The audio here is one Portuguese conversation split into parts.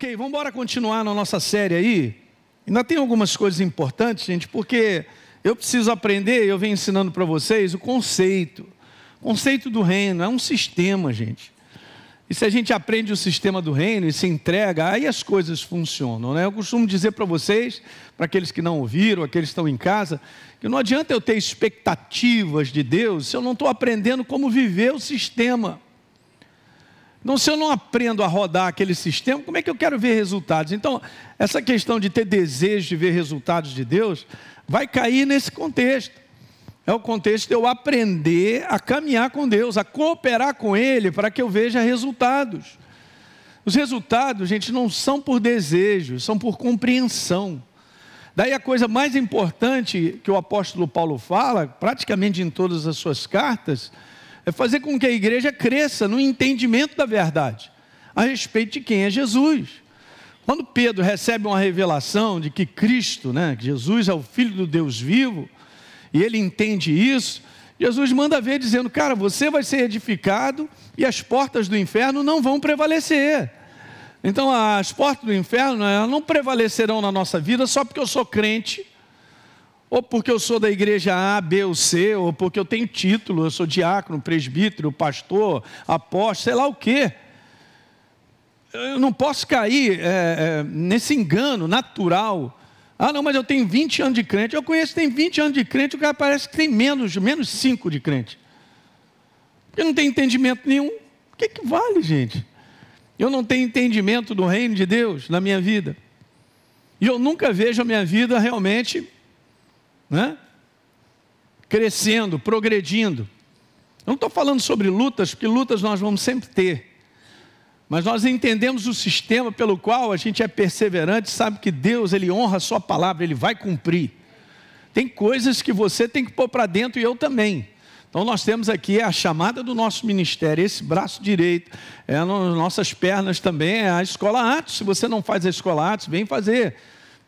Ok, vamos embora continuar na nossa série aí. Ainda tem algumas coisas importantes, gente, porque eu preciso aprender, eu venho ensinando para vocês o conceito. O conceito do reino é um sistema, gente. E se a gente aprende o sistema do reino e se entrega, aí as coisas funcionam. Né? Eu costumo dizer para vocês, para aqueles que não ouviram, aqueles que estão em casa, que não adianta eu ter expectativas de Deus se eu não estou aprendendo como viver o sistema. Então, se eu não aprendo a rodar aquele sistema, como é que eu quero ver resultados? Então, essa questão de ter desejo de ver resultados de Deus vai cair nesse contexto. É o contexto de eu aprender a caminhar com Deus, a cooperar com Ele para que eu veja resultados. Os resultados, gente, não são por desejo, são por compreensão. Daí a coisa mais importante que o apóstolo Paulo fala, praticamente em todas as suas cartas, é fazer com que a igreja cresça no entendimento da verdade a respeito de quem é Jesus. Quando Pedro recebe uma revelação de que Cristo, né, que Jesus é o Filho do Deus vivo, e ele entende isso, Jesus manda ver dizendo: Cara, você vai ser edificado e as portas do inferno não vão prevalecer. Então, as portas do inferno não prevalecerão na nossa vida só porque eu sou crente ou porque eu sou da igreja A, B ou C, ou porque eu tenho título, eu sou diácono, presbítero, pastor, apóstolo, sei lá o quê. Eu não posso cair é, é, nesse engano natural. Ah, não, mas eu tenho 20 anos de crente. Eu conheço tem 20 anos de crente, o cara parece que tem menos, menos 5 de crente. Porque não tem entendimento nenhum. O que, que vale, gente? Eu não tenho entendimento do reino de Deus na minha vida. E eu nunca vejo a minha vida realmente né? crescendo, progredindo. Eu não estou falando sobre lutas, porque lutas nós vamos sempre ter. Mas nós entendemos o sistema pelo qual a gente é perseverante, sabe que Deus, Ele honra a Sua palavra, Ele vai cumprir. Tem coisas que você tem que pôr para dentro e eu também. Então nós temos aqui a chamada do nosso ministério, esse braço direito, é nas nossas pernas também, é a escola Atos. Se você não faz a escola Atos, vem fazer.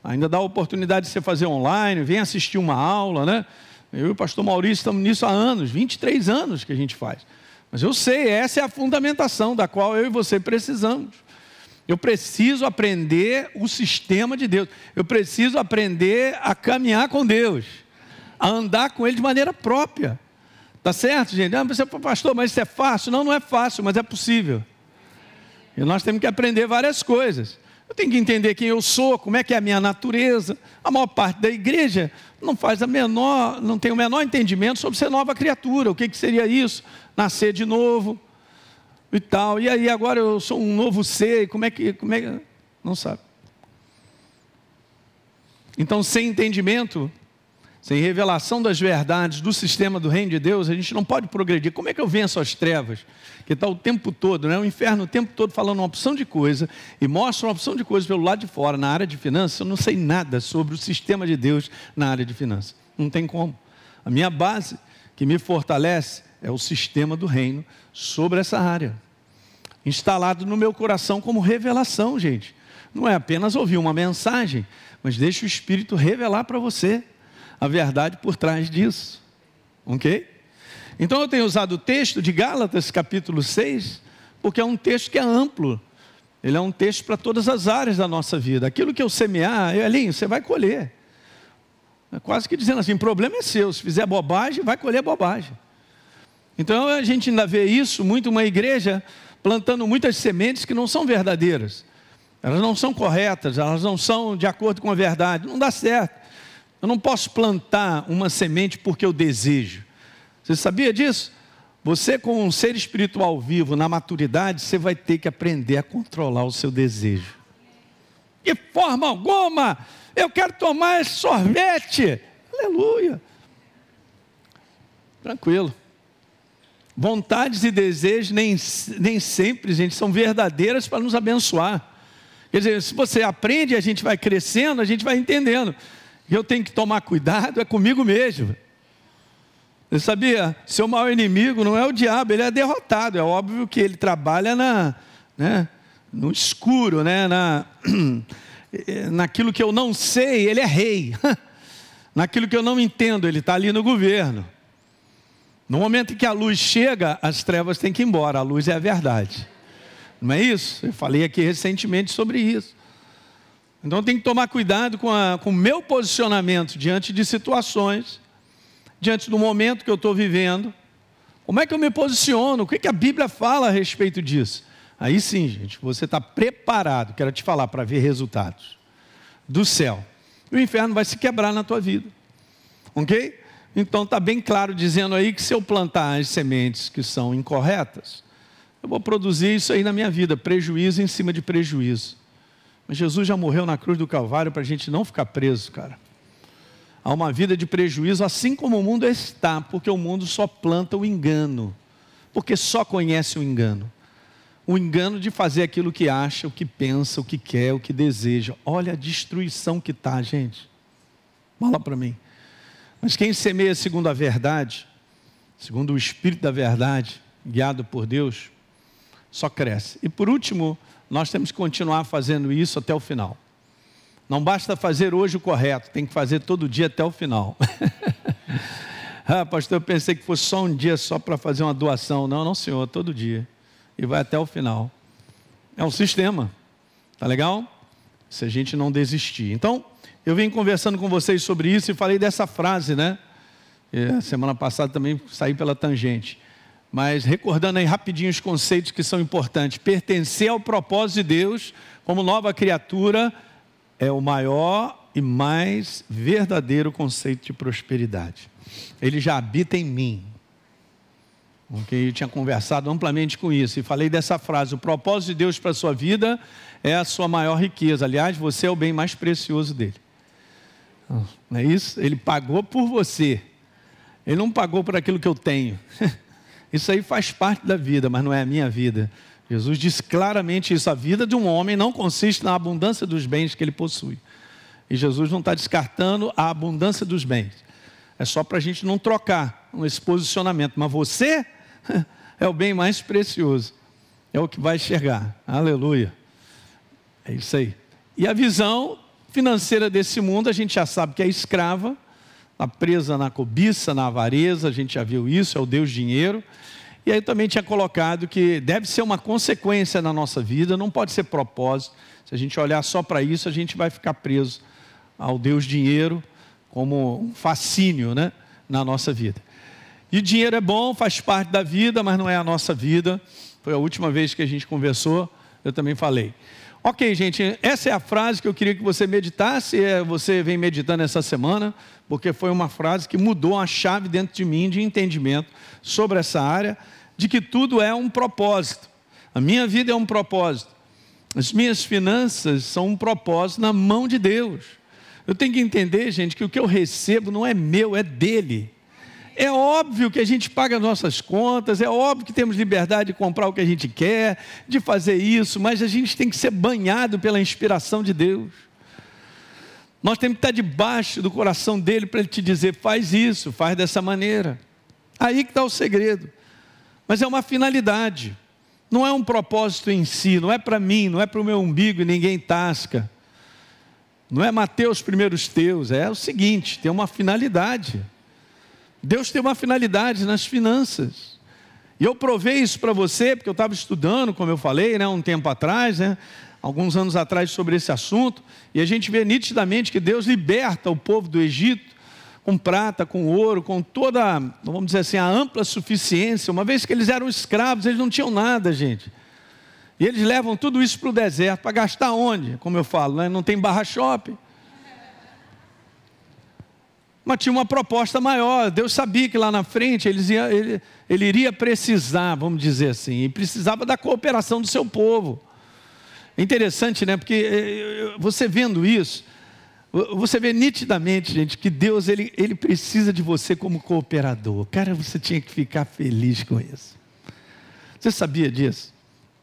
Ainda dá a oportunidade de você fazer online, vem assistir uma aula, né? Eu e o pastor Maurício estamos nisso há anos, 23 anos que a gente faz. Mas eu sei, essa é a fundamentação da qual eu e você precisamos. Eu preciso aprender o sistema de Deus. Eu preciso aprender a caminhar com Deus, a andar com Ele de maneira própria. Tá certo, gente? Ah, você, pastor, mas isso é fácil? Não, não é fácil, mas é possível. E nós temos que aprender várias coisas. Eu tenho que entender quem eu sou, como é que é a minha natureza. A maior parte da igreja não faz a menor, não tem o menor entendimento sobre ser nova criatura. O que, que seria isso? Nascer de novo e tal. E aí agora eu sou um novo ser. Como é que, como é que não sabe? Então, sem entendimento, sem revelação das verdades do sistema do reino de Deus, a gente não pode progredir. Como é que eu venço as trevas? Que está o tempo todo, né? o inferno o tempo todo falando uma opção de coisa e mostra uma opção de coisa pelo lado de fora, na área de finanças. Eu não sei nada sobre o sistema de Deus na área de finanças. Não tem como. A minha base que me fortalece é o sistema do reino sobre essa área. Instalado no meu coração como revelação, gente. Não é apenas ouvir uma mensagem, mas deixa o Espírito revelar para você a verdade por trás disso. Ok? Então eu tenho usado o texto de Gálatas, capítulo 6, porque é um texto que é amplo. Ele é um texto para todas as áreas da nossa vida. Aquilo que eu semear, Elinho, você vai colher. É quase que dizendo assim: problema é seu. Se fizer bobagem, vai colher bobagem. Então a gente ainda vê isso muito, uma igreja plantando muitas sementes que não são verdadeiras. Elas não são corretas, elas não são de acordo com a verdade. Não dá certo. Eu não posso plantar uma semente porque eu desejo. Você sabia disso? Você, como um ser espiritual vivo, na maturidade, você vai ter que aprender a controlar o seu desejo. De forma alguma, eu quero tomar esse sorvete. Aleluia. Tranquilo. Vontades e desejos nem, nem sempre, gente, são verdadeiras para nos abençoar. Quer dizer, se você aprende, a gente vai crescendo, a gente vai entendendo eu tenho que tomar cuidado é comigo mesmo. Você sabia? Seu maior inimigo não é o diabo, ele é derrotado. É óbvio que ele trabalha na, né, no escuro, né, na, naquilo que eu não sei, ele é rei. Naquilo que eu não entendo, ele está ali no governo. No momento em que a luz chega, as trevas têm que ir embora. A luz é a verdade. Não é isso? Eu falei aqui recentemente sobre isso. Então tem que tomar cuidado com, com o meu posicionamento diante de situações, diante do momento que eu estou vivendo. Como é que eu me posiciono? O que, que a Bíblia fala a respeito disso? Aí sim, gente, você está preparado, quero te falar, para ver resultados do céu. E o inferno vai se quebrar na tua vida. Ok? Então está bem claro dizendo aí que se eu plantar as sementes que são incorretas, eu vou produzir isso aí na minha vida, prejuízo em cima de prejuízo. Jesus já morreu na cruz do Calvário para a gente não ficar preso, cara. Há uma vida de prejuízo, assim como o mundo está, porque o mundo só planta o engano, porque só conhece o engano o engano de fazer aquilo que acha, o que pensa, o que quer, o que deseja. Olha a destruição que está, gente. Fala para mim. Mas quem semeia segundo a verdade, segundo o Espírito da verdade, guiado por Deus, só cresce. E por último, nós temos que continuar fazendo isso até o final. Não basta fazer hoje o correto, tem que fazer todo dia até o final. ah, pastor, eu pensei que fosse só um dia só para fazer uma doação. Não, não, senhor, todo dia e vai até o final. É um sistema, tá legal? Se a gente não desistir. Então, eu vim conversando com vocês sobre isso e falei dessa frase, né? E semana passada também saí pela tangente. Mas recordando aí rapidinho os conceitos que são importantes. Pertencer ao propósito de Deus como nova criatura é o maior e mais verdadeiro conceito de prosperidade. Ele já habita em mim. Okay? Eu tinha conversado amplamente com isso e falei dessa frase: o propósito de Deus para a sua vida é a sua maior riqueza. Aliás, você é o bem mais precioso dele. Não é isso? Ele pagou por você. Ele não pagou por aquilo que eu tenho. Isso aí faz parte da vida, mas não é a minha vida. Jesus diz claramente isso: a vida de um homem não consiste na abundância dos bens que ele possui. E Jesus não está descartando a abundância dos bens. É só para a gente não trocar esse posicionamento. Mas você é o bem mais precioso. É o que vai enxergar. Aleluia. É isso aí. E a visão financeira desse mundo, a gente já sabe que é escrava, está presa na cobiça, na avareza, a gente já viu isso, é o Deus dinheiro. E aí também tinha colocado que deve ser uma consequência na nossa vida, não pode ser propósito. Se a gente olhar só para isso, a gente vai ficar preso ao Deus dinheiro como um fascínio né, na nossa vida. E dinheiro é bom, faz parte da vida, mas não é a nossa vida. Foi a última vez que a gente conversou, eu também falei. Ok, gente, essa é a frase que eu queria que você meditasse. É, você vem meditando essa semana, porque foi uma frase que mudou a chave dentro de mim de entendimento sobre essa área, de que tudo é um propósito. A minha vida é um propósito. As minhas finanças são um propósito na mão de Deus. Eu tenho que entender, gente, que o que eu recebo não é meu, é dele. É óbvio que a gente paga nossas contas, é óbvio que temos liberdade de comprar o que a gente quer, de fazer isso, mas a gente tem que ser banhado pela inspiração de Deus. Nós temos que estar debaixo do coração dele para ele te dizer: faz isso, faz dessa maneira. Aí que está o segredo. Mas é uma finalidade, não é um propósito em si, não é para mim, não é para o meu umbigo e ninguém tasca. Não é Mateus primeiros teus, é o seguinte: tem uma finalidade. Deus tem uma finalidade nas finanças. E eu provei isso para você, porque eu estava estudando, como eu falei, né, um tempo atrás, né, alguns anos atrás, sobre esse assunto, e a gente vê nitidamente que Deus liberta o povo do Egito com prata, com ouro, com toda, vamos dizer assim, a ampla suficiência. Uma vez que eles eram escravos, eles não tinham nada, gente. E eles levam tudo isso para o deserto, para gastar onde? Como eu falo, né? não tem barra shopping. Mas tinha uma proposta maior. Deus sabia que lá na frente eles ia, ele, ele iria precisar, vamos dizer assim, e precisava da cooperação do seu povo. É interessante, né? Porque eh, eh, você vendo isso, você vê nitidamente, gente, que Deus ele, ele precisa de você como cooperador. Cara, você tinha que ficar feliz com isso. Você sabia disso?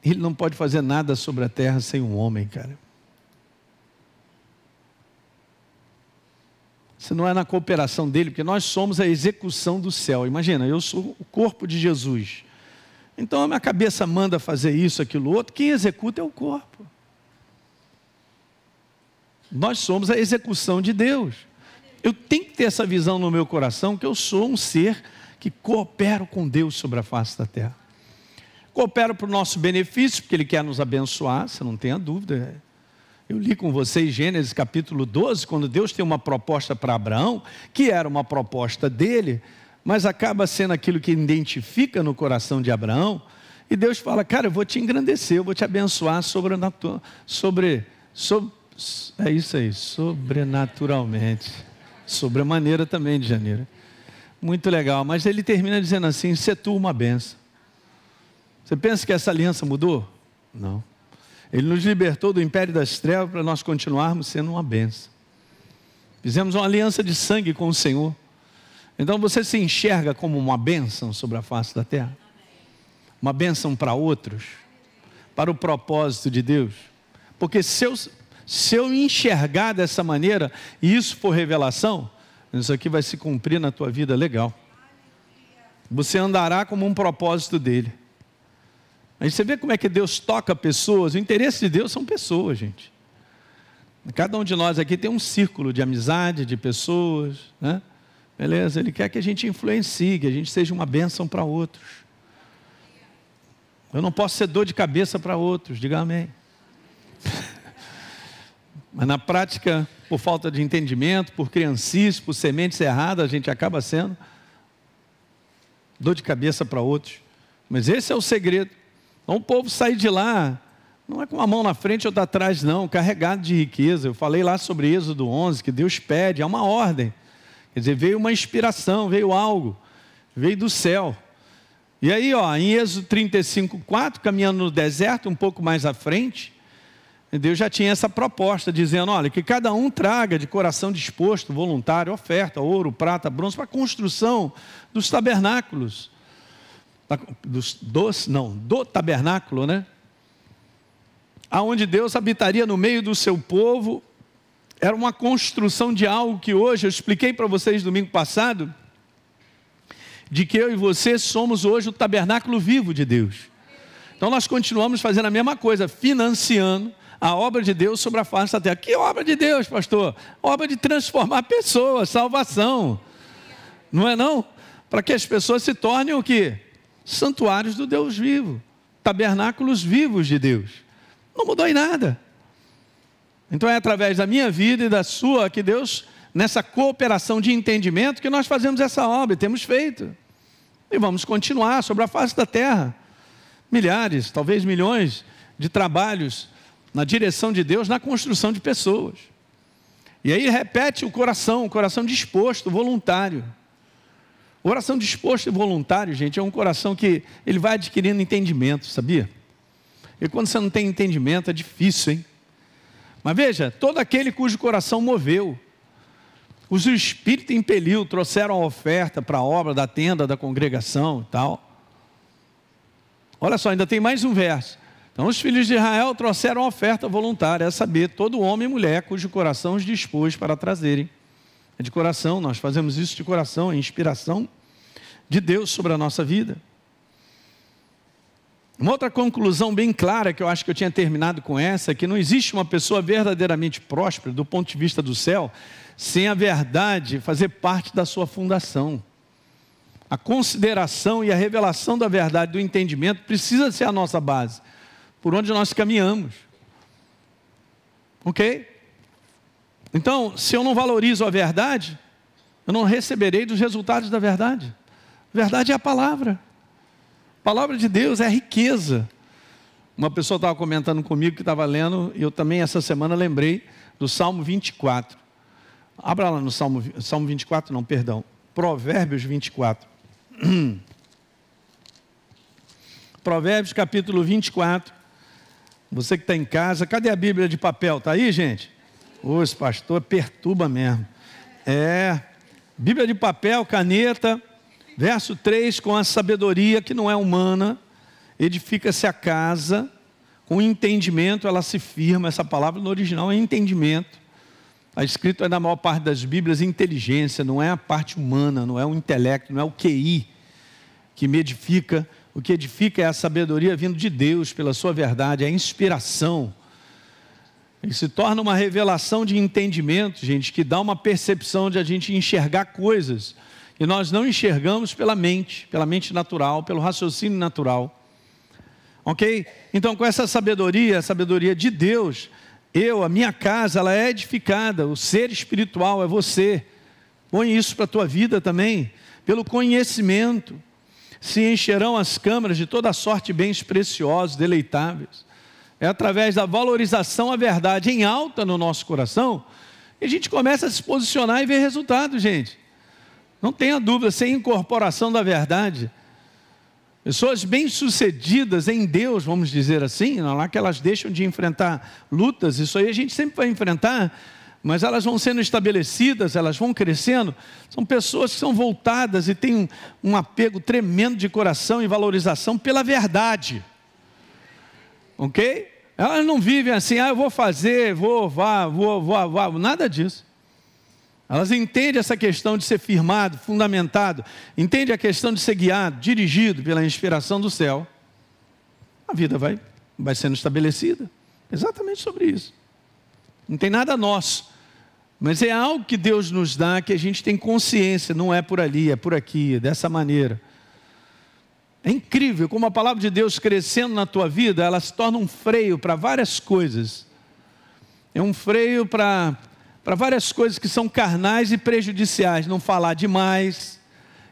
Ele não pode fazer nada sobre a terra sem um homem, cara. Se não é na cooperação dele, porque nós somos a execução do céu. Imagina, eu sou o corpo de Jesus. Então a minha cabeça manda fazer isso, aquilo, outro. Quem executa é o corpo. Nós somos a execução de Deus. Eu tenho que ter essa visão no meu coração que eu sou um ser que coopero com Deus sobre a face da terra. coopera para o nosso benefício, porque Ele quer nos abençoar, você não tenha dúvida. Eu li com vocês Gênesis capítulo 12, quando Deus tem uma proposta para Abraão, que era uma proposta dele, mas acaba sendo aquilo que identifica no coração de Abraão, e Deus fala: Cara, eu vou te engrandecer, eu vou te abençoar sobre, sobre, sobre é isso aí, sobrenaturalmente. Sobremaneira também de janeiro. Muito legal, mas ele termina dizendo assim: se tu uma benção. Você pensa que essa aliança mudou? Não. Ele nos libertou do império das trevas para nós continuarmos sendo uma benção. Fizemos uma aliança de sangue com o Senhor. Então você se enxerga como uma bênção sobre a face da terra? Uma bênção para outros? Para o propósito de Deus? Porque se eu, se eu enxergar dessa maneira e isso for revelação, isso aqui vai se cumprir na tua vida legal. Você andará como um propósito dele. Aí você vê como é que Deus toca pessoas. O interesse de Deus são pessoas, gente. Cada um de nós aqui tem um círculo de amizade, de pessoas, né? Beleza? Ele quer que a gente influencie, que a gente seja uma bênção para outros. Eu não posso ser dor de cabeça para outros, diga amém. Mas na prática, por falta de entendimento, por criancice, por sementes erradas, a gente acaba sendo dor de cabeça para outros. Mas esse é o segredo. Então o povo sair de lá, não é com a mão na frente ou atrás, não, carregado de riqueza. Eu falei lá sobre Êxodo 11, que Deus pede, é uma ordem. Quer dizer, veio uma inspiração, veio algo, veio do céu. E aí, ó, em Êxodo 35, 4, caminhando no deserto, um pouco mais à frente, Deus já tinha essa proposta, dizendo: olha, que cada um traga de coração disposto, voluntário, oferta, ouro, prata, bronze, para a construção dos tabernáculos. Dos, dos, não, do tabernáculo, né? Aonde Deus habitaria no meio do seu povo, era uma construção de algo que hoje, eu expliquei para vocês domingo passado, de que eu e você somos hoje o tabernáculo vivo de Deus. Então nós continuamos fazendo a mesma coisa, financiando a obra de Deus sobre a face da terra. Que obra de Deus, pastor? Obra de transformar pessoas, salvação. Não é não? Para que as pessoas se tornem o quê? Santuários do Deus vivo, tabernáculos vivos de Deus. Não mudou em nada. Então é através da minha vida e da sua que Deus, nessa cooperação de entendimento, que nós fazemos essa obra e temos feito. E vamos continuar sobre a face da terra. Milhares, talvez milhões de trabalhos na direção de Deus, na construção de pessoas. E aí repete o coração, o coração disposto, voluntário. O coração disposto e voluntário, gente, é um coração que ele vai adquirindo entendimento, sabia? E quando você não tem entendimento, é difícil, hein? Mas veja, todo aquele cujo coração moveu, cujo espírito impeliu, trouxeram a oferta para a obra da tenda da congregação e tal. Olha só, ainda tem mais um verso. Então os filhos de Israel trouxeram oferta voluntária, a saber, todo homem e mulher cujo coração os dispôs para trazerem. É de coração, nós fazemos isso de coração, é inspiração de Deus sobre a nossa vida. Uma outra conclusão bem clara que eu acho que eu tinha terminado com essa, é que não existe uma pessoa verdadeiramente próspera do ponto de vista do céu, sem a verdade fazer parte da sua fundação. A consideração e a revelação da verdade, do entendimento, precisa ser a nossa base por onde nós caminhamos. Ok? Então, se eu não valorizo a verdade, eu não receberei dos resultados da verdade. Verdade é a palavra. A palavra de Deus é riqueza. Uma pessoa estava comentando comigo que estava lendo, e eu também essa semana lembrei do Salmo 24. Abra lá no Salmo, Salmo 24, não, perdão. Provérbios 24. Provérbios capítulo 24. Você que está em casa, cadê a Bíblia de papel? Está aí, gente? Os pastor perturba mesmo. É, Bíblia de papel, caneta, verso 3, com a sabedoria que não é humana, edifica-se a casa, com entendimento ela se firma, essa palavra no original é entendimento. Está escrito na maior parte das Bíblias inteligência, não é a parte humana, não é o intelecto, não é o QI que me edifica, o que edifica é a sabedoria vindo de Deus pela sua verdade, é a inspiração. E se torna uma revelação de entendimento, gente, que dá uma percepção de a gente enxergar coisas e nós não enxergamos pela mente, pela mente natural, pelo raciocínio natural. Ok? Então, com essa sabedoria, a sabedoria de Deus, eu, a minha casa, ela é edificada. O ser espiritual é você. Põe isso para a tua vida também. Pelo conhecimento, se encherão as câmaras de toda sorte de bens preciosos, deleitáveis. É através da valorização à verdade em alta no nosso coração que a gente começa a se posicionar e ver resultados, gente. Não tenha dúvida, sem incorporação da verdade, Pessoas bem-sucedidas em Deus, vamos dizer assim, não é que elas deixam de enfrentar lutas, isso aí a gente sempre vai enfrentar, mas elas vão sendo estabelecidas, elas vão crescendo. São pessoas que são voltadas e têm um apego tremendo de coração e valorização pela verdade. Ok? Elas não vivem assim, ah, eu vou fazer, vou, vá, vou, vou, vá, nada disso. Elas entendem essa questão de ser firmado, fundamentado, entendem a questão de ser guiado, dirigido pela inspiração do céu. A vida vai, vai sendo estabelecida. Exatamente sobre isso. Não tem nada nosso. Mas é algo que Deus nos dá que a gente tem consciência, não é por ali, é por aqui, é dessa maneira. É incrível como a palavra de Deus crescendo na tua vida, ela se torna um freio para várias coisas. É um freio para várias coisas que são carnais e prejudiciais. Não falar demais.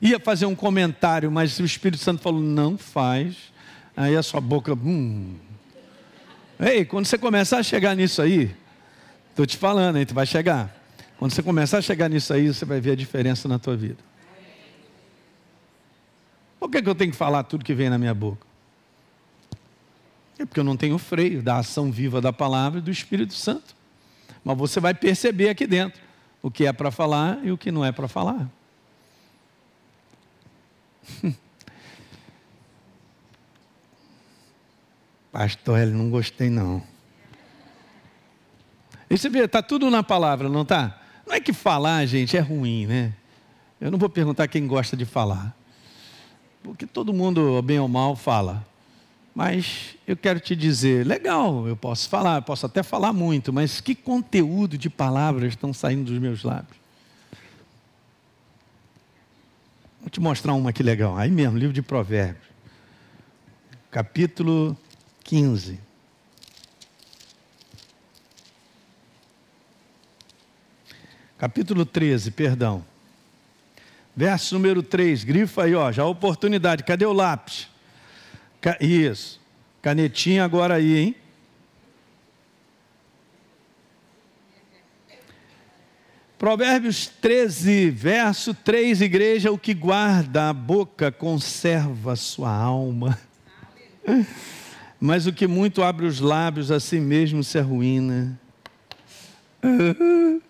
Ia fazer um comentário, mas o Espírito Santo falou: não faz. Aí a sua boca. Hum. Ei, quando você começar a chegar nisso aí, estou te falando, aí tu vai chegar. Quando você começar a chegar nisso aí, você vai ver a diferença na tua vida. Por que, que eu tenho que falar tudo que vem na minha boca? É porque eu não tenho freio da ação viva da palavra e do Espírito Santo. Mas você vai perceber aqui dentro o que é para falar e o que não é para falar. Pastor, ele não gostei não. E você vê, está tudo na palavra, não está? Não é que falar, gente, é ruim, né? Eu não vou perguntar quem gosta de falar. Porque todo mundo, bem ou mal, fala. Mas eu quero te dizer, legal, eu posso falar, eu posso até falar muito, mas que conteúdo de palavras estão saindo dos meus lábios? Vou te mostrar uma aqui legal. Aí mesmo, livro de Provérbios, capítulo 15. Capítulo 13, perdão. Verso número 3, grifa aí, ó, já a oportunidade. Cadê o lápis? Isso. Canetinha agora aí, hein? Provérbios 13, verso 3, igreja, o que guarda a boca conserva sua alma. Mas o que muito abre os lábios a si mesmo se arruína.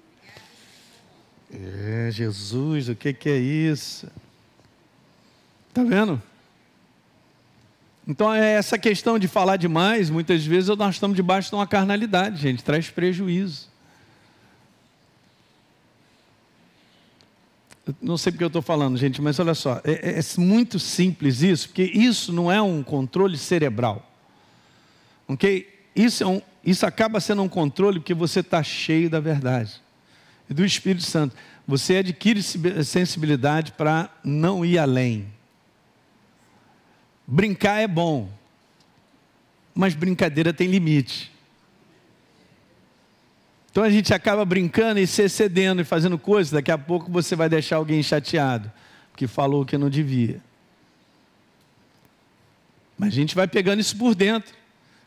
É, Jesus, o que, que é isso? Está vendo? Então, é essa questão de falar demais, muitas vezes nós estamos debaixo de uma carnalidade, gente, traz prejuízo. Não sei porque eu estou falando, gente, mas olha só, é, é, é, muito simples isso, porque isso não é um controle cerebral. Ok? Isso, é um, isso acaba sendo um controle porque você está cheio da verdade e do Espírito Santo. Você adquire sensibilidade para não ir além. Brincar é bom, mas brincadeira tem limite. Então a gente acaba brincando e se excedendo e fazendo coisas, daqui a pouco você vai deixar alguém chateado, porque falou que não devia. Mas a gente vai pegando isso por dentro,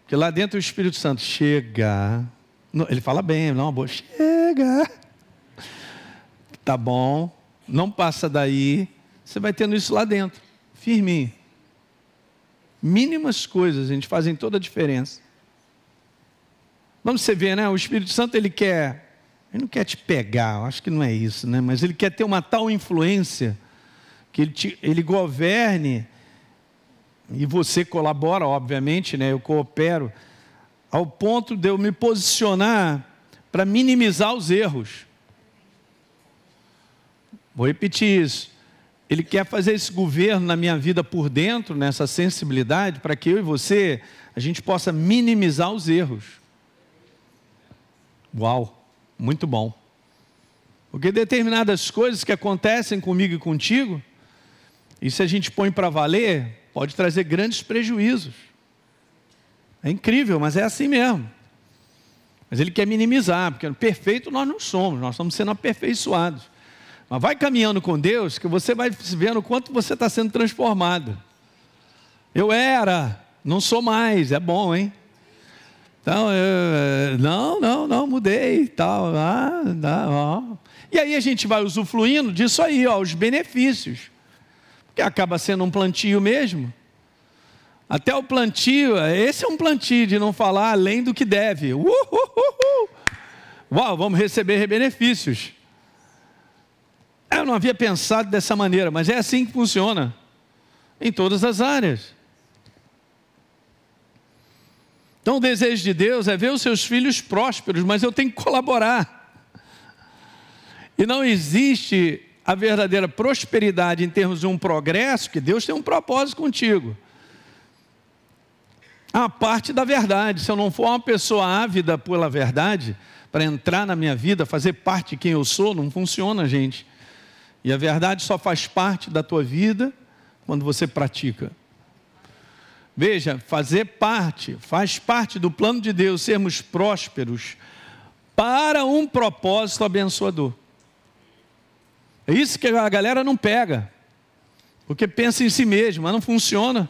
porque lá dentro o Espírito Santo chega, ele fala bem, não, boa, chega, tá bom, não passa daí, você vai tendo isso lá dentro, firminho. Mínimas coisas, a gente, fazem toda a diferença. Vamos você ver, né? O Espírito Santo, ele quer, ele não quer te pegar, acho que não é isso, né? Mas ele quer ter uma tal influência que ele, te, ele governe e você colabora, obviamente, né? Eu coopero ao ponto de eu me posicionar para minimizar os erros. Vou repetir isso. Ele quer fazer esse governo na minha vida por dentro, nessa sensibilidade, para que eu e você, a gente possa minimizar os erros. Uau, muito bom. Porque determinadas coisas que acontecem comigo e contigo, e se a gente põe para valer, pode trazer grandes prejuízos. É incrível, mas é assim mesmo. Mas ele quer minimizar, porque perfeito nós não somos, nós estamos sendo aperfeiçoados. Mas vai caminhando com Deus, que você vai vendo o quanto você está sendo transformado. Eu era, não sou mais, é bom, hein? Então, eu, não, não, não, mudei tal. Ah, ó. E aí a gente vai usufruindo disso aí, ó, os benefícios. Porque acaba sendo um plantio mesmo. Até o plantio, esse é um plantio de não falar além do que deve. Uhuhuhu. Uau, vamos receber benefícios. Eu não havia pensado dessa maneira, mas é assim que funciona em todas as áreas. Então, o desejo de Deus é ver os seus filhos prósperos, mas eu tenho que colaborar. E não existe a verdadeira prosperidade em termos de um progresso, que Deus tem um propósito contigo. A parte da verdade, se eu não for uma pessoa ávida pela verdade, para entrar na minha vida, fazer parte de quem eu sou, não funciona, gente. E a verdade só faz parte da tua vida quando você pratica. Veja, fazer parte, faz parte do plano de Deus sermos prósperos para um propósito abençoador. É isso que a galera não pega, porque pensa em si mesmo, mas não funciona.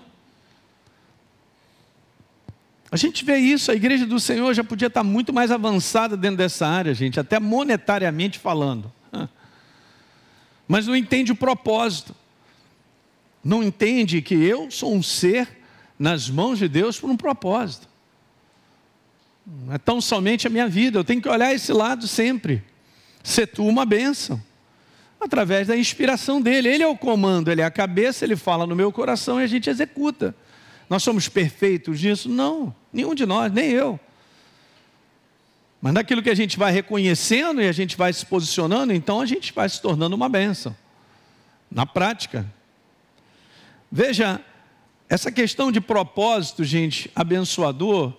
A gente vê isso, a igreja do Senhor já podia estar muito mais avançada dentro dessa área, gente, até monetariamente falando. Mas não entende o propósito. Não entende que eu sou um ser nas mãos de Deus por um propósito. Não é tão somente a minha vida, eu tenho que olhar esse lado sempre. Ser tu uma bênção, através da inspiração dele. Ele é o comando, ele é a cabeça, ele fala no meu coração e a gente executa. Nós somos perfeitos nisso? Não, nenhum de nós, nem eu. Mas naquilo que a gente vai reconhecendo e a gente vai se posicionando, então a gente vai se tornando uma bênção. Na prática. Veja, essa questão de propósito, gente, abençoador,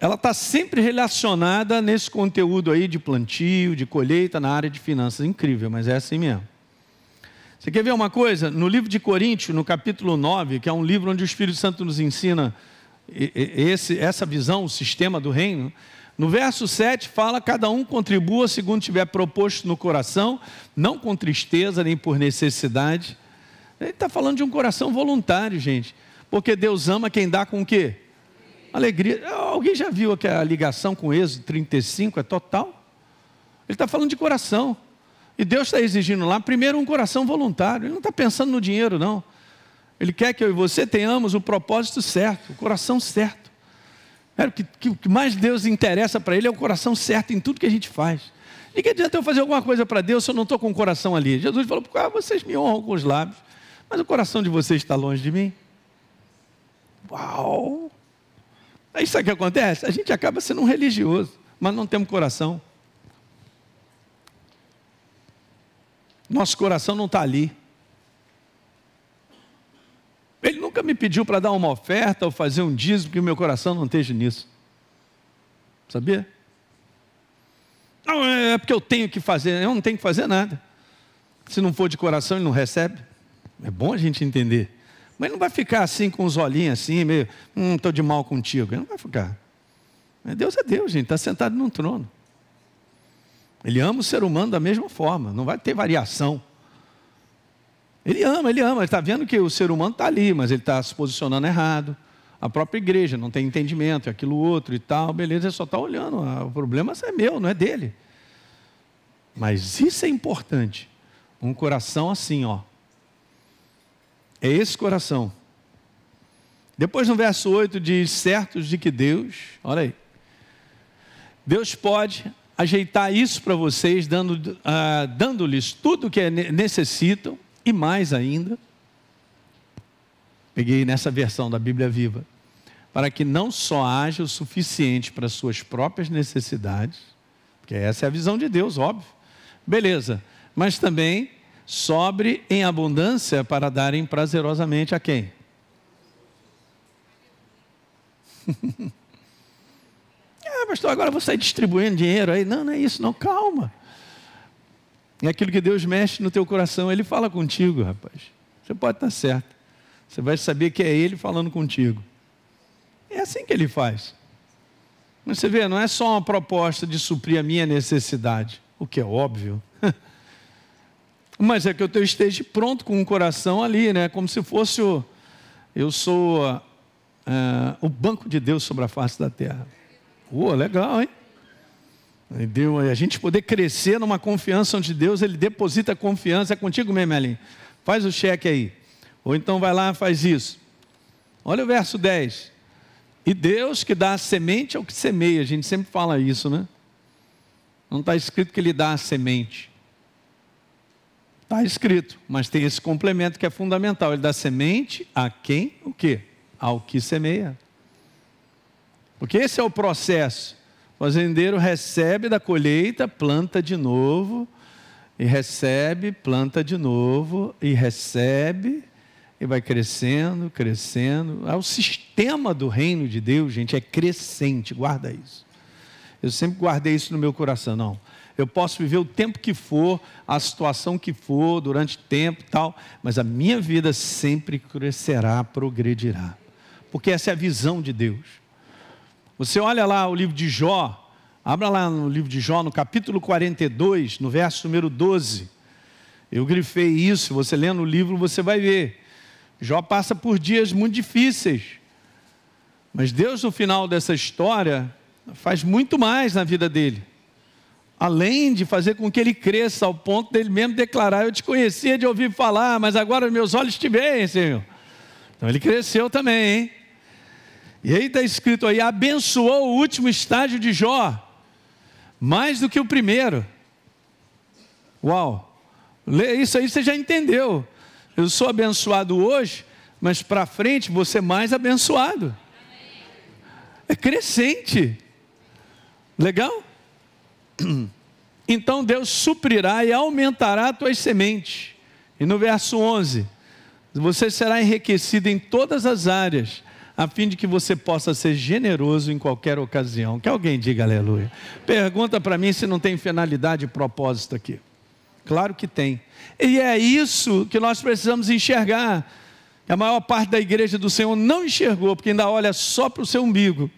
ela está sempre relacionada nesse conteúdo aí de plantio, de colheita na área de finanças. Incrível, mas é assim mesmo. Você quer ver uma coisa? No livro de Coríntios, no capítulo 9, que é um livro onde o Espírito Santo nos ensina esse, essa visão, o sistema do reino, no verso 7 fala: cada um contribua segundo tiver proposto no coração, não com tristeza nem por necessidade ele está falando de um coração voluntário, gente. Porque Deus ama quem dá com o quê? Alegria. Alguém já viu que a ligação com Êxodo 35 é total? Ele está falando de coração. E Deus está exigindo lá, primeiro, um coração voluntário. Ele não está pensando no dinheiro, não. Ele quer que eu e você tenhamos o propósito certo, o coração certo. É, o que, que, que mais Deus interessa para Ele é o coração certo em tudo que a gente faz. E que adianta eu fazer alguma coisa para Deus se eu não estou com o coração ali? Jesus falou: ah, vocês me honram com os lábios, mas o coração de vocês está longe de mim. Uau! Aí sabe o que acontece? A gente acaba sendo um religioso, mas não temos coração. Nosso coração não está ali. Ele nunca me pediu para dar uma oferta ou fazer um dízimo, porque o meu coração não esteja nisso. Sabia? Não, é porque eu tenho que fazer. Eu não tenho que fazer nada. Se não for de coração, ele não recebe. É bom a gente entender. Mas não vai ficar assim com os olhinhos assim, meio, hum, estou de mal contigo. Ele não vai ficar. Deus é Deus, gente, está sentado num trono. Ele ama o ser humano da mesma forma, não vai ter variação. Ele ama, ele ama, ele está vendo que o ser humano está ali, mas ele está se posicionando errado. A própria igreja não tem entendimento, é aquilo outro e tal, beleza, ele só está olhando. Ah, o problema é meu, não é dele. Mas isso é importante. Um coração assim, ó, é esse coração. Depois no verso 8 diz: certos de que Deus, olha aí, Deus pode ajeitar isso para vocês, dando, uh, dando-lhes tudo o que necessitam e mais ainda. Peguei nessa versão da Bíblia Viva. Para que não só haja o suficiente para suas próprias necessidades, porque essa é a visão de Deus, óbvio. Beleza. Mas também sobre em abundância para darem prazerosamente a quem? ah, pastor, agora você distribuindo dinheiro aí. Não, não é isso, não, calma. É aquilo que Deus mexe no teu coração, Ele fala contigo, rapaz. Você pode estar certo. Você vai saber que é Ele falando contigo. É assim que ele faz. Mas você vê, não é só uma proposta de suprir a minha necessidade, o que é óbvio. Mas é que eu esteja pronto com o coração ali, né? Como se fosse o. Eu sou uh, o banco de Deus sobre a face da terra. Uou, legal, hein? A gente poder crescer numa confiança onde Deus ele deposita confiança. É contigo mesmo, Elinho. Faz o cheque aí. Ou então vai lá e faz isso. Olha o verso 10. E Deus que dá a semente ao que semeia. A gente sempre fala isso, né? Não está escrito que Ele dá a semente. Está escrito, mas tem esse complemento que é fundamental. Ele dá semente a quem? O quê? Ao que semeia. Porque esse é o processo. Fazendeiro recebe da colheita, planta de novo, e recebe, planta de novo, e recebe, e vai crescendo, crescendo. É o sistema do reino de Deus, gente, é crescente, guarda isso. Eu sempre guardei isso no meu coração, não. Eu posso viver o tempo que for, a situação que for, durante tempo e tal, mas a minha vida sempre crescerá, progredirá. Porque essa é a visão de Deus. Você olha lá o livro de Jó, abra lá no livro de Jó, no capítulo 42, no verso número 12. Eu grifei isso, você lendo o livro, você vai ver. Jó passa por dias muito difíceis. Mas Deus, no final dessa história, faz muito mais na vida dele. Além de fazer com que ele cresça ao ponto dele mesmo declarar: Eu te conhecia de ouvir falar, mas agora meus olhos te veem, Senhor. Então ele cresceu também, hein? E aí está escrito aí: abençoou o último estágio de Jó, mais do que o primeiro. Uau! Isso aí você já entendeu. Eu sou abençoado hoje, mas para frente você é mais abençoado. É crescente. Legal? Então Deus suprirá e aumentará tuas sementes. E no verso 11: Você será enriquecido em todas as áreas a fim de que você possa ser generoso em qualquer ocasião. Que alguém diga aleluia. Pergunta para mim se não tem finalidade e propósito aqui. Claro que tem. E é isso que nós precisamos enxergar. A maior parte da igreja do Senhor não enxergou, porque ainda olha só para o seu umbigo,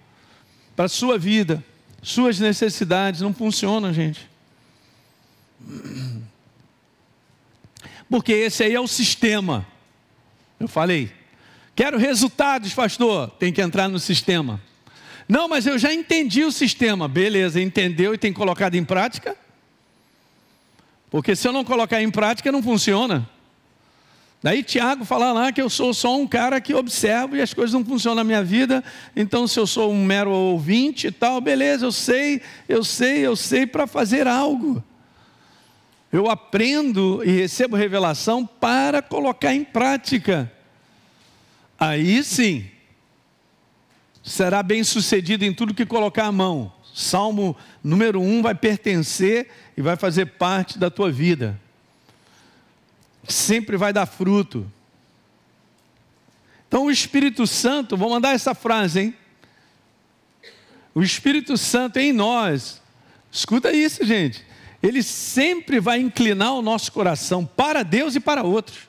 para a sua vida, suas necessidades. Não funciona, gente. Porque esse aí é o sistema. Eu falei. Quero resultados, pastor. Tem que entrar no sistema. Não, mas eu já entendi o sistema. Beleza, entendeu e tem colocado em prática? Porque se eu não colocar em prática, não funciona. Daí Tiago fala lá que eu sou só um cara que observo e as coisas não funcionam na minha vida. Então, se eu sou um mero ouvinte e tal, beleza, eu sei, eu sei, eu sei para fazer algo. Eu aprendo e recebo revelação para colocar em prática aí sim será bem sucedido em tudo que colocar a mão. Salmo número um vai pertencer e vai fazer parte da tua vida. Sempre vai dar fruto. Então o Espírito Santo, vou mandar essa frase, hein? O Espírito Santo em nós, escuta isso, gente. Ele sempre vai inclinar o nosso coração para Deus e para outros.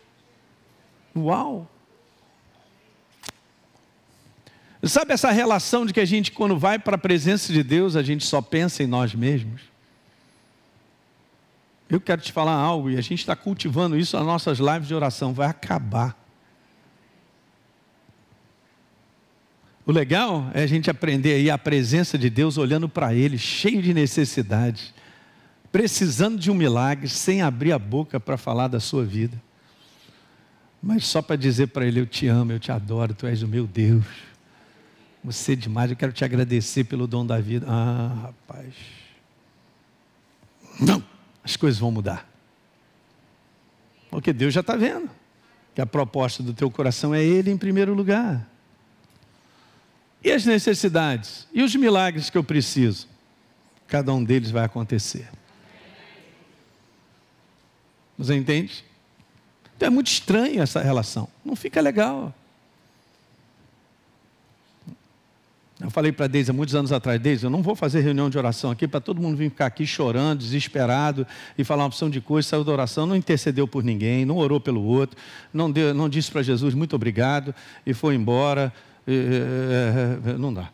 Uau! Sabe essa relação de que a gente, quando vai para a presença de Deus, a gente só pensa em nós mesmos? Eu quero te falar algo, e a gente está cultivando isso nas nossas lives de oração, vai acabar. O legal é a gente aprender aí a presença de Deus olhando para Ele, cheio de necessidade, precisando de um milagre, sem abrir a boca para falar da sua vida, mas só para dizer para Ele: Eu te amo, eu te adoro, Tu és o meu Deus. Você é demais, eu quero te agradecer pelo dom da vida. Ah, rapaz. Não, as coisas vão mudar. Porque Deus já está vendo que a proposta do teu coração é Ele em primeiro lugar. E as necessidades? E os milagres que eu preciso? Cada um deles vai acontecer. Você entende? Então é muito estranho essa relação. Não fica legal. Eu falei para Deise há muitos anos atrás, Deise, eu não vou fazer reunião de oração aqui para todo mundo vir ficar aqui chorando, desesperado e falar uma opção de coisa, saiu da oração, não intercedeu por ninguém, não orou pelo outro, não, deu, não disse para Jesus muito obrigado e foi embora. é, não dá.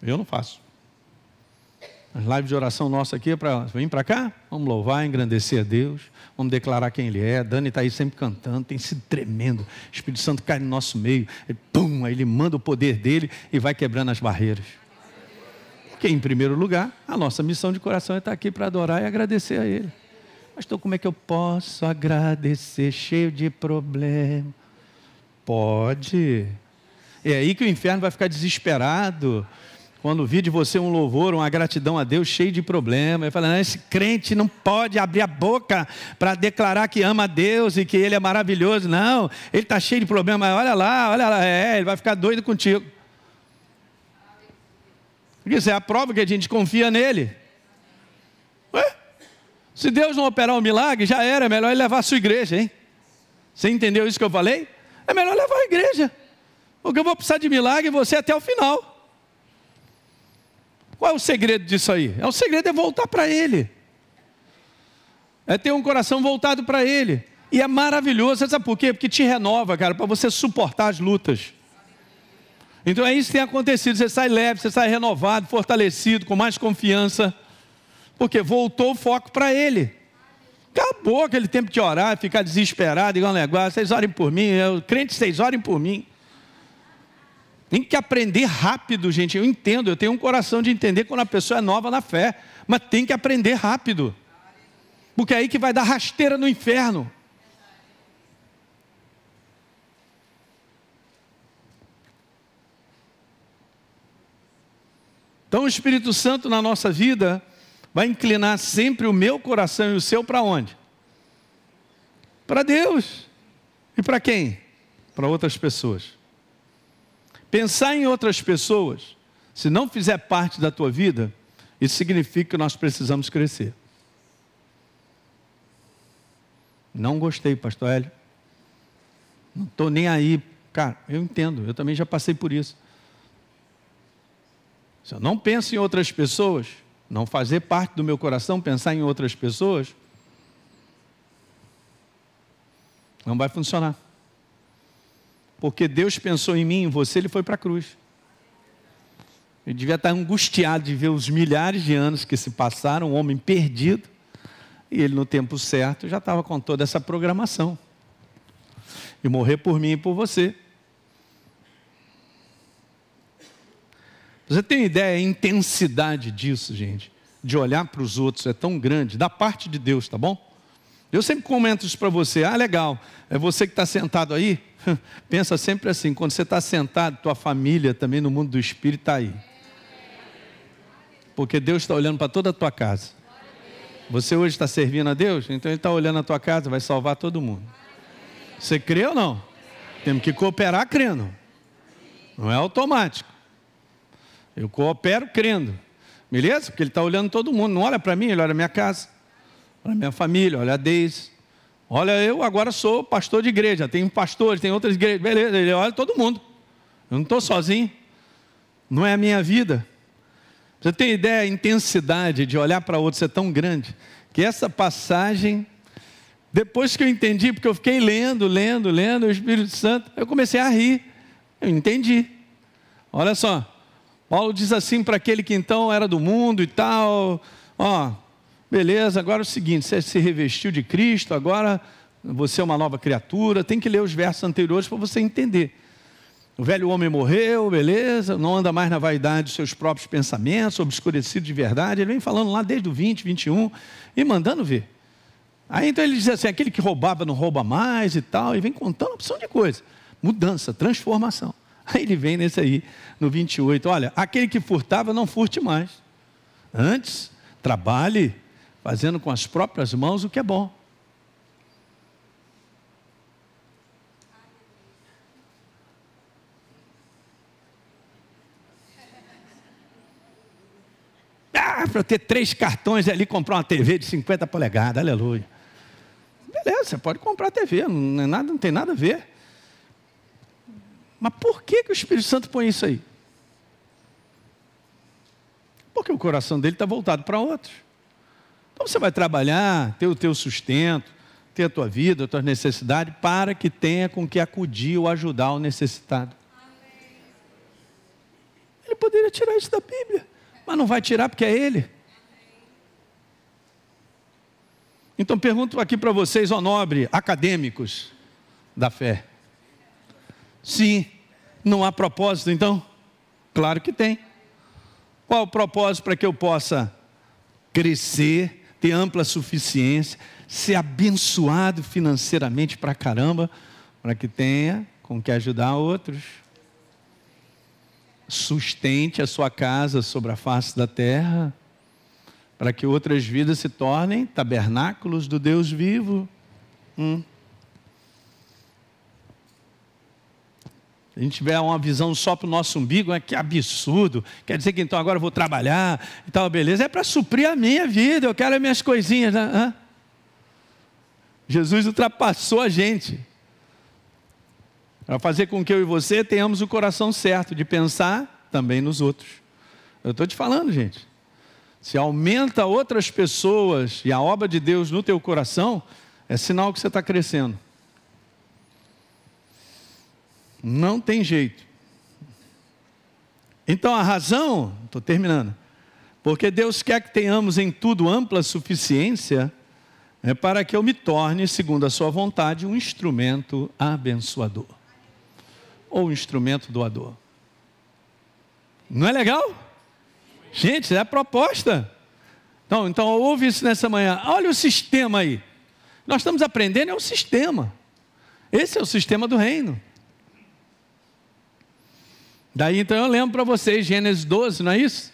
Eu não faço. As lives de oração nossa aqui é para vir para cá, vamos louvar, engrandecer a Deus, vamos declarar quem Ele é. Dani está aí sempre cantando, tem sido tremendo. O Espírito Santo cai no nosso meio, pum, aí ele manda o poder dele e vai quebrando as barreiras. Porque, em primeiro lugar, a nossa missão de coração é estar aqui para adorar e agradecer a Ele. Pastor, como é que eu posso agradecer cheio de problema? Pode. É aí que o inferno vai ficar desesperado quando vi de você um louvor, uma gratidão a Deus cheio de problema, ele fala: esse crente não pode abrir a boca para declarar que ama a Deus e que ele é maravilhoso. Não, ele está cheio de problema. Olha lá, olha lá, é, ele vai ficar doido contigo. Isso é a prova que a gente confia nele. Ué? Se Deus não operar um milagre, já era, é melhor ele levar a sua igreja, hein? Você entendeu isso que eu falei? É melhor levar a igreja. Porque eu vou precisar de milagre e você até o final. Qual é o segredo disso aí? É o segredo é voltar para Ele. É ter um coração voltado para Ele. E é maravilhoso, sabe por quê? Porque te renova, cara, para você suportar as lutas. Então é isso que tem acontecido. Você sai leve, você sai renovado, fortalecido, com mais confiança. Porque voltou o foco para Ele. Acabou aquele tempo de orar, ficar desesperado, igual um negócio. Vocês orem por mim, eu, crente, vocês orem por mim. Tem que aprender rápido, gente. Eu entendo, eu tenho um coração de entender quando a pessoa é nova na fé, mas tem que aprender rápido. Porque é aí que vai dar rasteira no inferno. Então o Espírito Santo na nossa vida vai inclinar sempre o meu coração e o seu para onde? Para Deus. E para quem? Para outras pessoas. Pensar em outras pessoas, se não fizer parte da tua vida, isso significa que nós precisamos crescer. Não gostei, pastor Hélio. Não estou nem aí. Cara, eu entendo, eu também já passei por isso. Se eu não penso em outras pessoas, não fazer parte do meu coração pensar em outras pessoas, não vai funcionar. Porque Deus pensou em mim, em você, ele foi para a cruz. Ele devia estar angustiado de ver os milhares de anos que se passaram, um homem perdido, e ele, no tempo certo, já estava com toda essa programação. E morrer por mim e por você. Você tem ideia a intensidade disso, gente? De olhar para os outros é tão grande, da parte de Deus, tá bom? Eu sempre comento isso para você. Ah, legal. É você que está sentado aí, Pensa sempre assim: quando você está sentado, tua família também no mundo do espírito está aí. Porque Deus está olhando para toda a tua casa. Você hoje está servindo a Deus, então Ele está olhando a tua casa, vai salvar todo mundo. Você crê ou não? Temos que cooperar crendo. Não é automático. Eu coopero crendo. Beleza? Porque Ele está olhando todo mundo. Não olha para mim, Ele olha a minha casa, olha a minha família, olha a Deise, Olha, eu agora sou pastor de igreja, tem pastores, tem outras igrejas, beleza, ele olha todo mundo. Eu não estou sozinho, não é a minha vida. Você tem ideia, a intensidade de olhar para outro ser tão grande, que essa passagem, depois que eu entendi, porque eu fiquei lendo, lendo, lendo o Espírito Santo, eu comecei a rir, eu entendi. Olha só, Paulo diz assim para aquele que então era do mundo e tal, ó, Beleza, agora é o seguinte: você se revestiu de Cristo, agora você é uma nova criatura. Tem que ler os versos anteriores para você entender. O velho homem morreu, beleza, não anda mais na vaidade dos seus próprios pensamentos, obscurecido de verdade. Ele vem falando lá desde o 20, 21 e mandando ver. Aí então ele diz assim: aquele que roubava não rouba mais e tal, e vem contando uma opção de coisa. Mudança, transformação. Aí ele vem nesse aí, no 28, olha, aquele que furtava não furte mais. Antes, trabalhe fazendo com as próprias mãos o que é bom. Ah, para ter três cartões ali, comprar uma TV de 50 polegadas, aleluia. Beleza, você pode comprar TV, não, é nada, não tem nada a ver. Mas por que, que o Espírito Santo põe isso aí? Porque o coração dele está voltado para outros. Então você vai trabalhar, ter o teu sustento, ter a tua vida, as tuas necessidades, para que tenha com que acudir ou ajudar o necessitado. poderia tirar isso da Bíblia, mas não vai tirar porque é Ele. Então pergunto aqui para vocês, ó nobre, acadêmicos da fé. Sim, não há propósito então? Claro que tem. Qual o propósito para que eu possa crescer, ter ampla suficiência, ser abençoado financeiramente para caramba, para que tenha com que ajudar outros? Sustente a sua casa sobre a face da terra, para que outras vidas se tornem tabernáculos do Deus vivo. Hum. A gente tiver uma visão só para o nosso umbigo, é que absurdo. Quer dizer que então agora eu vou trabalhar e tal, beleza. É para suprir a minha vida, eu quero as minhas coisinhas. Né? Jesus ultrapassou a gente. Para fazer com que eu e você tenhamos o coração certo de pensar também nos outros. Eu estou te falando, gente. Se aumenta outras pessoas e a obra de Deus no teu coração, é sinal que você está crescendo. Não tem jeito. Então a razão, estou terminando, porque Deus quer que tenhamos em tudo ampla suficiência, é para que eu me torne, segundo a Sua vontade, um instrumento abençoador ou um instrumento doador. Não é legal? Gente, é a proposta. Então, então ouve isso nessa manhã. Olha o sistema aí. Nós estamos aprendendo, é o sistema. Esse é o sistema do reino. Daí então eu lembro para vocês, Gênesis 12, não é isso?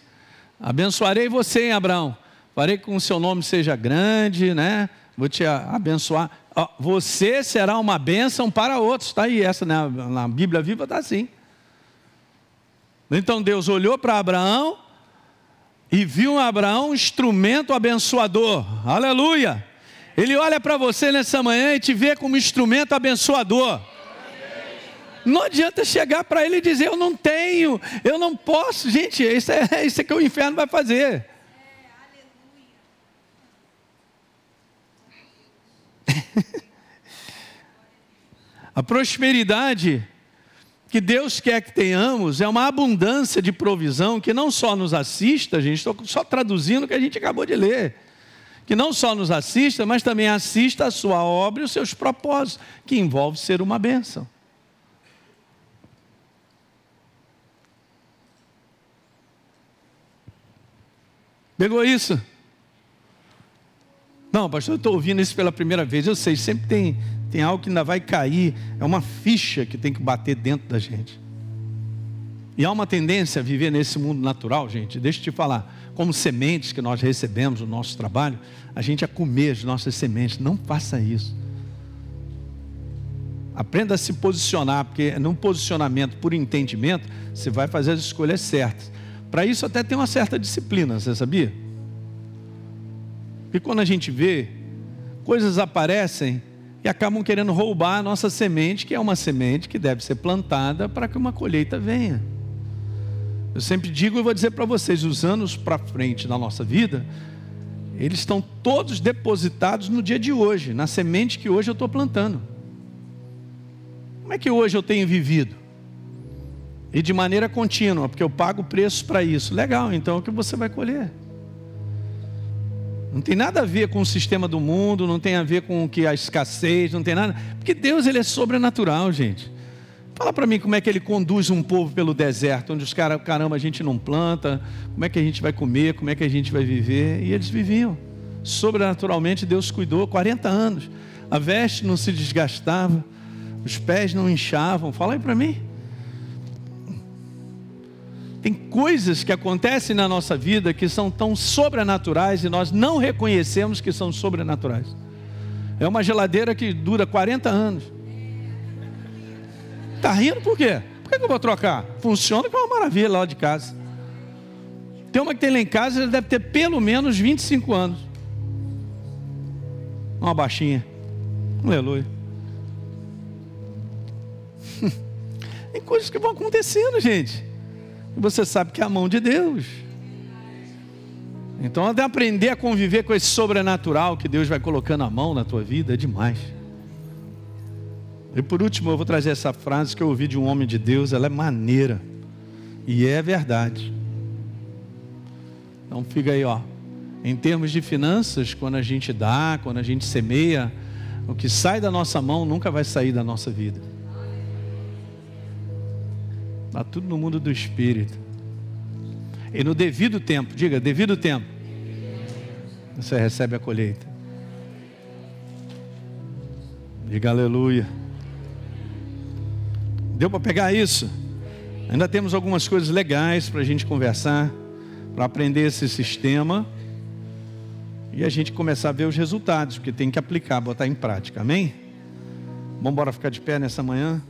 Abençoarei você, Abraão. Farei com que o seu nome seja grande, né? Vou te abençoar. Você será uma bênção para outros. Está aí, essa né? na Bíblia Viva está assim. Então Deus olhou para Abraão e viu Abraão um instrumento abençoador. Aleluia! Ele olha para você nessa manhã e te vê como instrumento abençoador. Não adianta chegar para ele e dizer: Eu não tenho, eu não posso. Gente, isso é, isso é que o inferno vai fazer. A prosperidade que Deus quer que tenhamos é uma abundância de provisão que não só nos assista, gente, estou só traduzindo o que a gente acabou de ler. Que não só nos assista, mas também assista a sua obra e os seus propósitos, que envolve ser uma bênção. Pegou isso? Não, pastor, eu estou ouvindo isso pela primeira vez. Eu sei, sempre tem, tem algo que ainda vai cair. É uma ficha que tem que bater dentro da gente. E há uma tendência a viver nesse mundo natural, gente. Deixa eu te falar. Como sementes que nós recebemos no nosso trabalho, a gente a comer as nossas sementes. Não faça isso. Aprenda a se posicionar, porque num posicionamento por entendimento, você vai fazer as escolhas certas. Para isso até tem uma certa disciplina, você sabia? E quando a gente vê, coisas aparecem e acabam querendo roubar a nossa semente, que é uma semente que deve ser plantada para que uma colheita venha. Eu sempre digo e vou dizer para vocês, os anos para frente da nossa vida, eles estão todos depositados no dia de hoje, na semente que hoje eu estou plantando. Como é que hoje eu tenho vivido? E de maneira contínua, porque eu pago preço para isso. Legal, então é o que você vai colher. Não tem nada a ver com o sistema do mundo, não tem a ver com que a escassez, não tem nada. Porque Deus ele é sobrenatural, gente. Fala para mim como é que ele conduz um povo pelo deserto, onde os caras, caramba, a gente não planta, como é que a gente vai comer, como é que a gente vai viver. E eles viviam. Sobrenaturalmente Deus cuidou 40 anos. A veste não se desgastava, os pés não inchavam. Fala aí para mim. Tem coisas que acontecem na nossa vida que são tão sobrenaturais e nós não reconhecemos que são sobrenaturais. É uma geladeira que dura 40 anos. Está rindo por quê? Por que eu vou trocar? Funciona é uma maravilha lá de casa. Tem uma que tem lá em casa, ela deve ter pelo menos 25 anos. Uma baixinha. Aleluia. Tem coisas que vão acontecendo, gente. Você sabe que é a mão de Deus. Então, até aprender a conviver com esse sobrenatural que Deus vai colocando a mão na tua vida é demais. E por último, eu vou trazer essa frase que eu ouvi de um homem de Deus, ela é maneira. E é verdade. Então fica aí, ó. Em termos de finanças, quando a gente dá, quando a gente semeia, o que sai da nossa mão nunca vai sair da nossa vida. Está tudo no mundo do espírito. E no devido tempo, diga, devido tempo, você recebe a colheita. Diga aleluia. Deu para pegar isso? Ainda temos algumas coisas legais para a gente conversar, para aprender esse sistema e a gente começar a ver os resultados, porque tem que aplicar, botar em prática. Amém? Vamos embora ficar de pé nessa manhã?